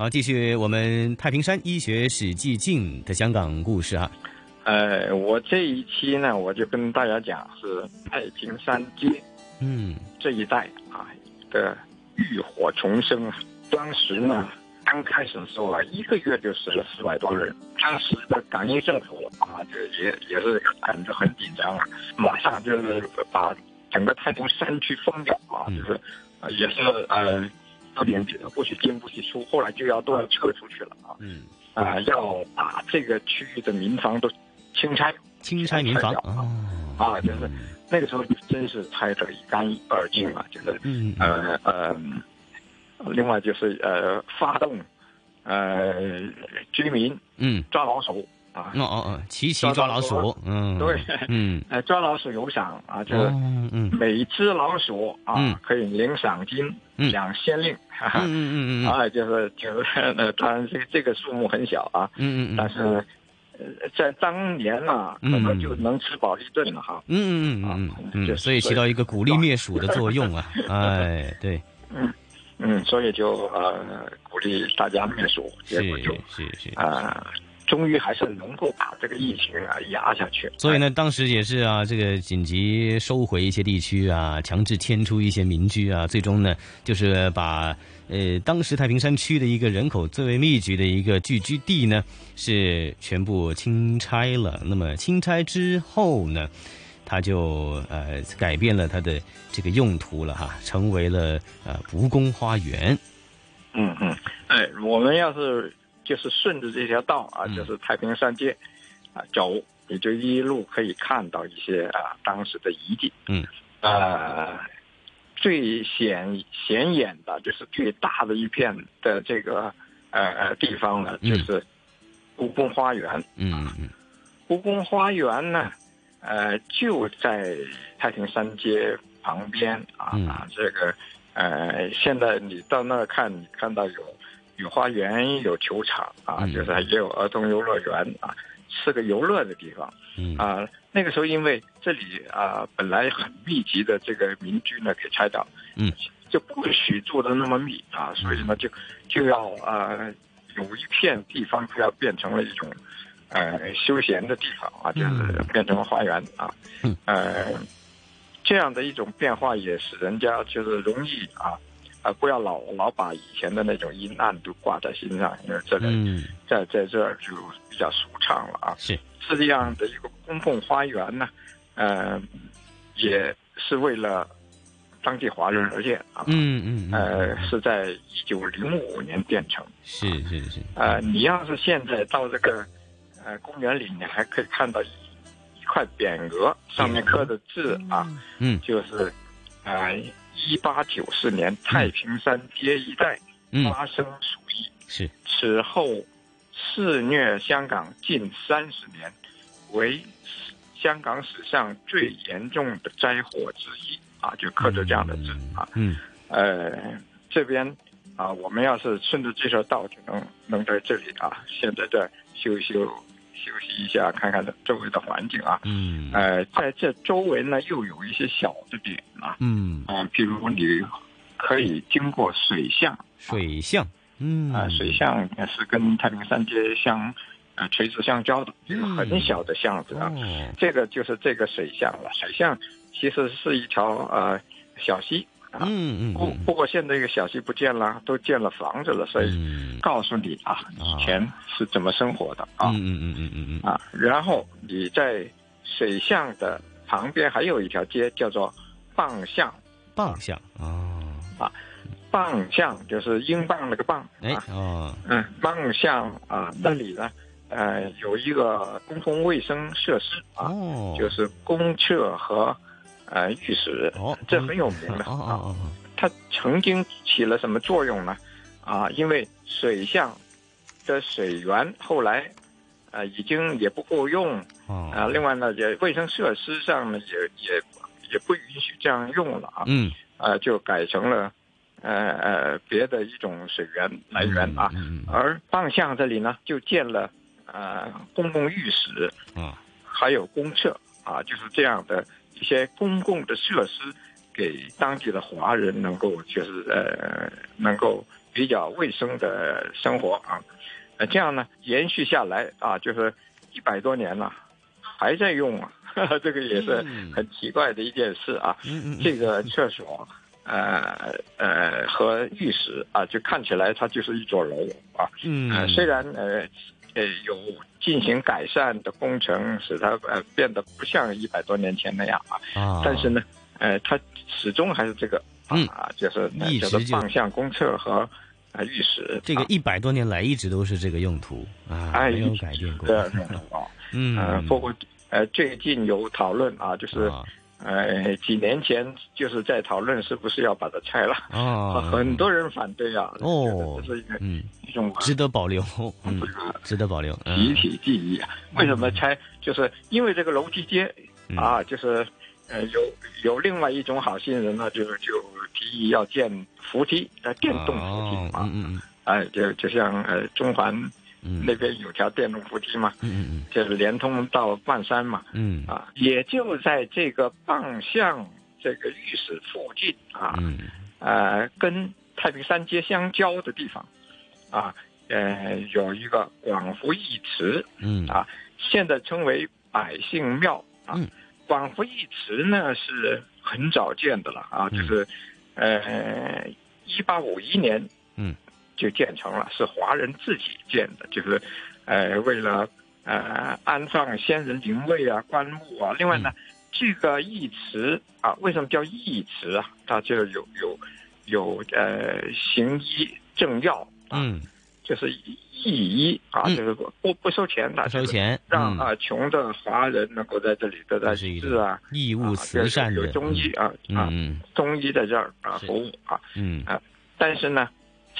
好，继续我们太平山医学史记镜的香港故事啊。呃，我这一期呢，我就跟大家讲是太平山街，嗯，这一带啊的浴火重生啊。当时呢，刚开始的时候啊，一个月就死了四百多人。当时的港英政府啊，就也也是感觉很紧张啊，马上就是把整个太平山区封掉啊，就是也是呃。有点或许进不起出，后来就要都要撤出去了啊！嗯。啊，要把这个区域的民房都清拆，清拆民房啊啊，就是那个时候真是拆得一干二净啊，就是嗯呃呃，另外就是呃发动呃居民嗯。抓老鼠啊。哦哦哦，齐齐抓老鼠嗯对嗯。呃抓老鼠有赏啊，就嗯嗯。每只老鼠啊可以领赏金两先令。嗯嗯嗯 啊，就是就是呃，当然这这个数目很小啊，嗯嗯但是呃，在当年呢，可能就能吃饱一顿了哈。嗯嗯嗯嗯嗯，所以起到一个鼓励灭鼠的作用啊，哎，对，嗯嗯，所以就呃鼓励大家灭鼠，结果就是是。啊。终于还是能够把这个疫情啊压下去。所以呢，当时也是啊，这个紧急收回一些地区啊，强制迁出一些民居啊，最终呢，就是把呃当时太平山区的一个人口最为密集的一个聚居地呢，是全部清拆了。那么清拆之后呢，它就呃改变了它的这个用途了哈，成为了呃蜈蚣花园。嗯嗯，哎，我们要是。就是顺着这条道啊，就是太平山街，啊走，你就一路可以看到一些啊当时的遗迹。嗯，呃，最显显眼的就是最大的一片的这个呃呃地方呢，就是故宫花园。嗯嗯，故宫花园呢，呃就在太平山街旁边啊啊，这个呃现在你到那儿看，你看到有。有花园，有球场啊，就是也有儿童游乐园啊，是个游乐的地方。嗯啊，那个时候因为这里啊本来很密集的这个民居呢给拆掉，嗯，就不许住的那么密啊，所以呢就就要啊有一片地方就要变成了一种呃休闲的地方啊，就是变成了花园啊，呃这样的一种变化也使人家就是容易啊。啊，不要老老把以前的那种阴暗都挂在心上，因为这里在在这儿就比较舒畅了啊。是这样的一个公共花园呢，呃，也是为了当地华人而建啊。嗯嗯呃，是在一九零五年建成。是是是。呃，你要是现在到这个呃公园里，你还可以看到一一块匾额，上面刻的字啊，嗯，就是啊。一八九四年，太平山街一带发生鼠疫，是此后肆虐香港近三十年，为香港史上最严重的灾祸之一啊！就刻着这样的字啊，嗯，呃，这边啊，我们要是顺着这条道，就能能在这里啊，现在在修修。休息一下，看看周围的环境啊。嗯。呃，在这周围呢，又有一些小的点啊。嗯。啊，比如你可以经过水巷。水巷。嗯。啊，水巷是跟太平山街相呃垂直相交的一个很小的巷子啊。哦。这个就是这个水巷了。水巷其实是一条呃小溪。嗯嗯。不不过现在这个小区不见了，都建了房子了，所以告诉你啊，以前是怎么生活的啊。嗯嗯嗯嗯嗯嗯。啊，然后你在水巷的旁边还有一条街叫做蚌巷。蚌巷哦。啊，蚌巷就是英镑那个蚌。哎哦。嗯，蚌巷啊，那里呢，呃，有一个公共卫生设施啊，就是公厕和。呃，浴室，这很有名的啊。它曾经起了什么作用呢？啊，因为水巷的水源后来，呃已经也不够用哦啊。另外呢，也卫生设施上呢也也也不允许这样用了啊。嗯呃，就改成了呃呃别的一种水源来源啊。嗯嗯而棒巷这里呢，就建了呃公共浴室，嗯啊还有公厕啊，就是这样的一些公共的设施，给当地的华人能够就是呃能够比较卫生的生活啊，呃这样呢延续下来啊，就是一百多年了，还在用啊，这个也是嗯很奇怪的一件事啊。这个厕所，呃呃和浴室啊，就看起来它就是一座楼啊。嗯呃，虽然呃呃有进行改善的工程，使它呃变得不像一百多年前那样啊，啊，但是呢，呃，它始终还是这个嗯。啊，就是叫做棒向公厕和啊浴室。啊这个一百多年来一直都是这个用途啊，哎没有改变过。啊，嗯，呃，包括呃最近有讨论啊，就是啊呃几年前就是在讨论是不是要把它拆了。啊，很多人反对啊，哦这是一个嗯，一种值得保留，值得保留。嗯集体记忆啊。为什么拆？就是因为这个楼梯街嗯啊，就是呃有有另外一种好心人呢，就就提议要建扶梯，呃电动扶哦梯啊，嗯嗯哎就就像呃中环嗯。那边有条电动扶梯嘛，嗯嗯就是连通到半山嘛，嗯。啊，也就在这个棒巷这个浴室附近啊，嗯。呃，跟太平山街相交的地方，啊，呃，有一个广福义祠，嗯。啊现在称为百姓庙啊。嗯。广福义祠呢是很早建的了啊，嗯。就是呃，一八五一年，嗯，就建成了，是华人自己建的，就是呃，为了呃安放先人灵位啊、棺木啊。另外呢，这个义祠啊，为什么叫义祠啊？它就有有有呃行医政要啊，嗯，就是义医啊，嗯就是不不收钱的，不收钱，嗯让啊穷的华人能够在这里得到治啊，义务啊慈善的有有中医啊啊，嗯中医在这儿啊是服务啊，嗯但是呢，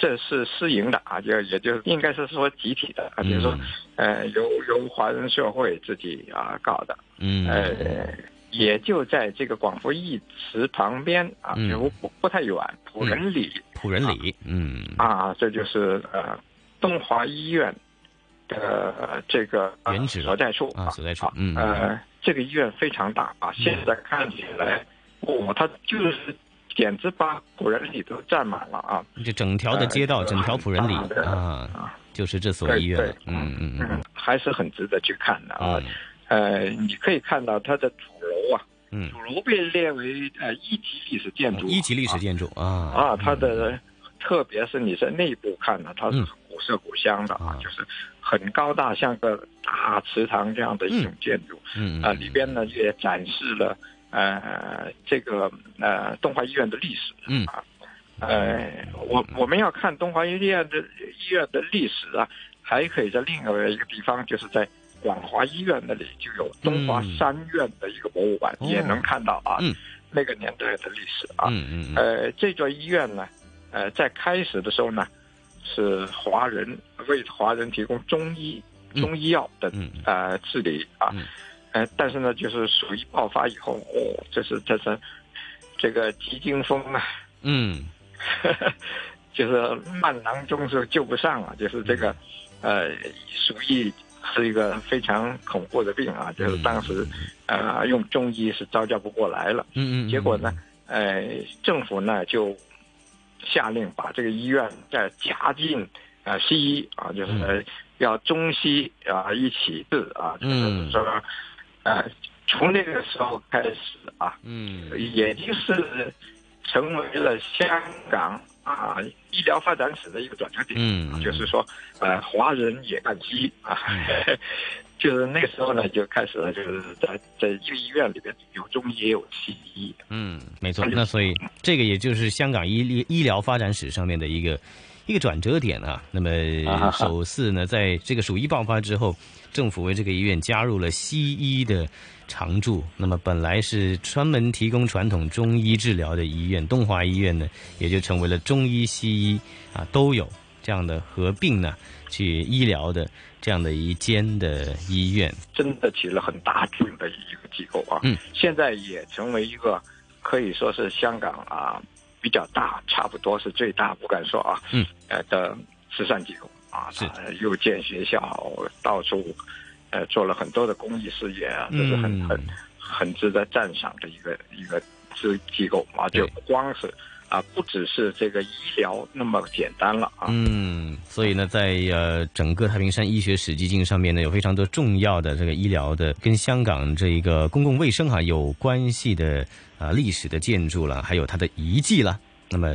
这是私营的啊，就也就应该是说集体的啊，比如说呃由由华人社会自己啊搞的，嗯。呃，也就在这个广福义祠旁边啊，嗯。就不不太远，普仁里普仁里，嗯。啊，这就是呃东华医院的呃这个呃原址。所在处啊所在处嗯。呃，这个医院非常大啊，现在看起来，哦，它就是简直把普仁里都占满了啊，这整条的街道，呃整条仆人里的啊，啊，就是这所医院，嗯嗯嗯嗯，还是很值得去看的啊。嗯呃，你可以看到它的主楼啊，嗯，主楼被列为呃一级历史建筑，一级历史建筑啊啊，它的特别是你在内部看呢，它是嗯古色古香的啊啊，就是很高大，像个大祠堂这样的一种建筑嗯啊，里边呢也展示了呃这个呃东华医院的历史。嗯啊，呃，我我们要看东华医院的医院的历史啊，还可以在另外一个地方，就是在广华医院那里就有东华三院的一个博物馆，哦也能看到啊，嗯那个年代的历史啊。嗯嗯嗯。呃，这座医院呢，呃，在开始的时候呢，是华人为华人提供中医嗯中医药的、嗯。呃治理啊，嗯呃，但是呢，就是鼠疫爆发以后，哦，这是这是这个急惊风啊，嗯。就是慢囊中是救不上啊，就是这个呃鼠疫是一个非常恐怖的病啊，就是当时呃用中医是招架不过来了。嗯嗯，结果呢，呃，政府呢就下令把这个医院再加进呃西医啊，就是、嗯。要中西啊一起治啊，就是嗯说，呃，从那个时候开始啊，嗯也就是成为了香港啊医疗发展史的一个转折点。嗯嗯就是说，呃，华人也干西医啊，就是那个时候呢，就开始了，就是在在一个医院里边有中医也有西医。嗯，没错。那所以这个也就是香港医医疗发展史上面的一个一个转折点啊。那么啊首次呢，在 这个鼠疫爆发之后，政府为这个医院加入了西医的常驻。那么本来是专门提供传统中医治疗的医院，东华医院呢，也就成为了中医西医啊都有。这这样的合并呢，去医疗的这样的一间的医院，真的起了很大作用的一个机构啊。嗯，现在也成为一个可以说是香港啊比较大，差不多是最大，不敢说啊。嗯，呃的慈善机构啊，是。又建学校，到处呃做了很多的公益事业啊，这是很嗯很很值得赞赏的一个一个机机构啊，对。就不光是啊，不只是这个医疗那么简单了啊。嗯，所以呢，在呃整个太平山医学史迹径上面呢，有非常多重要的这个医疗的跟香港这一个公共卫生哈有关系的啊、历史的建筑了，还有它的遗迹了。那么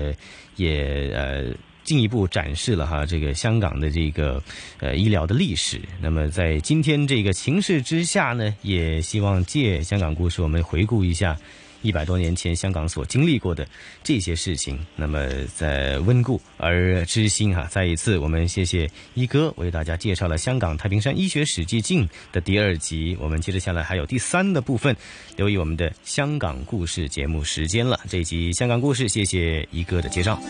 也呃进一步展示了哈这个香港的这个呃医疗的历史。那么在今天这个情势之下呢，也希望借香港故事，我们回顾一下。一百多年前香港所经历过的这些事情，那么在温故而知新哈。再一次，我们谢谢一哥为大家介绍了香港太平山医学史迹镜的第二集。我们接着下来还有第三的部分，留意我们的香港故事节目时间了。这一集香港故事，谢谢一哥的介绍。